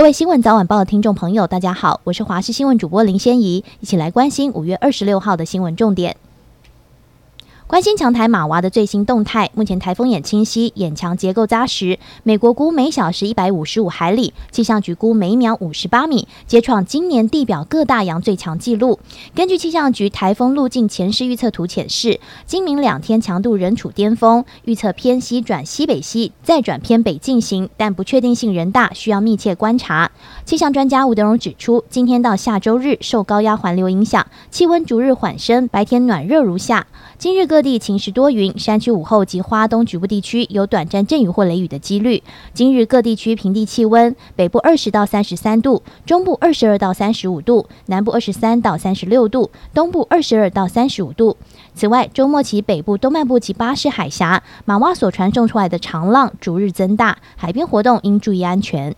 各位新闻早晚报的听众朋友，大家好，我是华视新闻主播林仙怡，一起来关心五月二十六号的新闻重点。关心强台马娃的最新动态。目前台风眼清晰，眼墙结构扎实。美国估每小时一百五十五海里，气象局估每秒五十八米，皆创今年地表各大洋最强纪录。根据气象局台风路径前势预测图显示，今明两天强度仍处巅峰，预测偏西转西北西，再转偏北进行，但不确定性仍大，需要密切观察。气象专家吴德荣指出，今天到下周日受高压环流影响，气温逐日缓升，白天暖热如夏。今日各各地晴时多云，山区午后及花东局部地区有短暂阵雨或雷雨的几率。今日各地区平地气温：北部二十到三十三度，中部二十二到三十五度，南部二十三到三十六度，东部二十二到三十五度。此外，周末起北部东半部及巴士海峡马哇所传送出来的长浪逐日增大，海边活动应注意安全。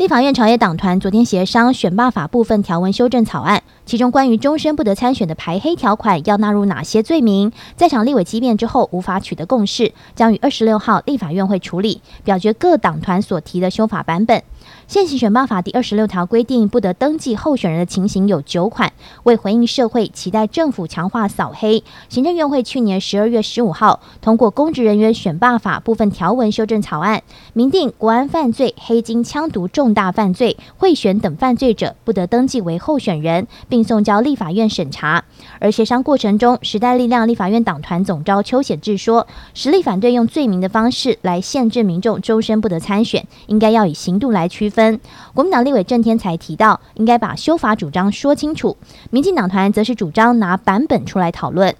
立法院朝野党团昨天协商选罢法部分条文修正草案，其中关于终身不得参选的排黑条款要纳入哪些罪名，在场立委激辩之后无法取得共识，将于二十六号立法院会处理，表决各党团所提的修法版本。现行选罢法第二十六条规定，不得登记候选人的情形有九款。为回应社会期待政府强化扫黑，行政院会去年十二月十五号通过公职人员选罢法部分条文修正草案，明定国安犯罪、黑金、枪毒重大犯罪、贿选等犯罪者不得登记为候选人，并送交立法院审查。而协商过程中，时代力量立法院党团总召邱显智说，实力反对用罪名的方式来限制民众终身不得参选，应该要以刑度来区分。国民党立委郑天才提到，应该把修法主张说清楚。民进党团则是主张拿版本出来讨论。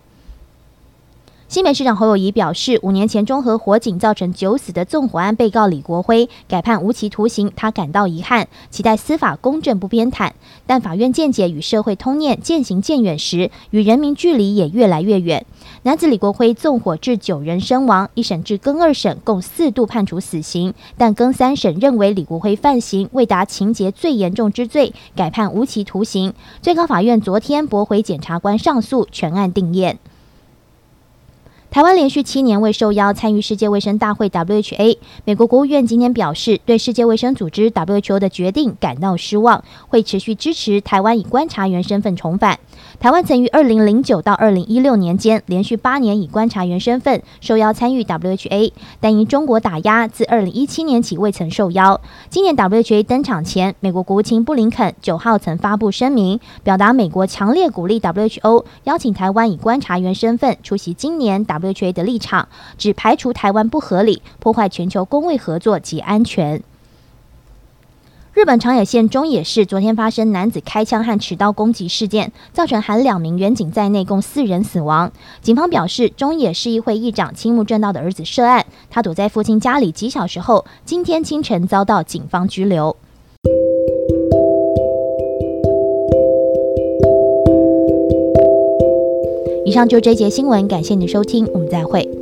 新北市长侯友谊表示，五年前中和火警造成九死的纵火案被告李国辉改判无期徒刑，他感到遗憾，期待司法公正不偏袒。但法院见解与社会通念渐行渐远时，与人民距离也越来越远。男子李国辉纵火致九人身亡，一审至更二审共四度判处死刑，但更三审认为李国辉犯行未达情节最严重之罪，改判无期徒刑。最高法院昨天驳回检察官上诉，全案定谳。台湾连续七年未受邀参与世界卫生大会 （WHA）。美国国务院今天表示，对世界卫生组织 （WHO） 的决定感到失望，会持续支持台湾以观察员身份重返。台湾曾于二零零九到二零一六年间连续八年以观察员身份受邀参与 WHA，但因中国打压，自二零一七年起未曾受邀。今年 WHA 登场前，美国国务卿布林肯九号曾发布声明，表达美国强烈鼓励 WHO 邀请台湾以观察员身份出席今年 W。WHO 的立场，只排除台湾不合理，破坏全球公卫合作及安全。日本长野县中野市昨天发生男子开枪和持刀攻击事件，造成含两名员警在内共四人死亡。警方表示，中野市议会议长青木正道的儿子涉案，他躲在父亲家里几小时后，今天清晨遭到警方拘留。以上就这节新闻，感谢您收听，我们再会。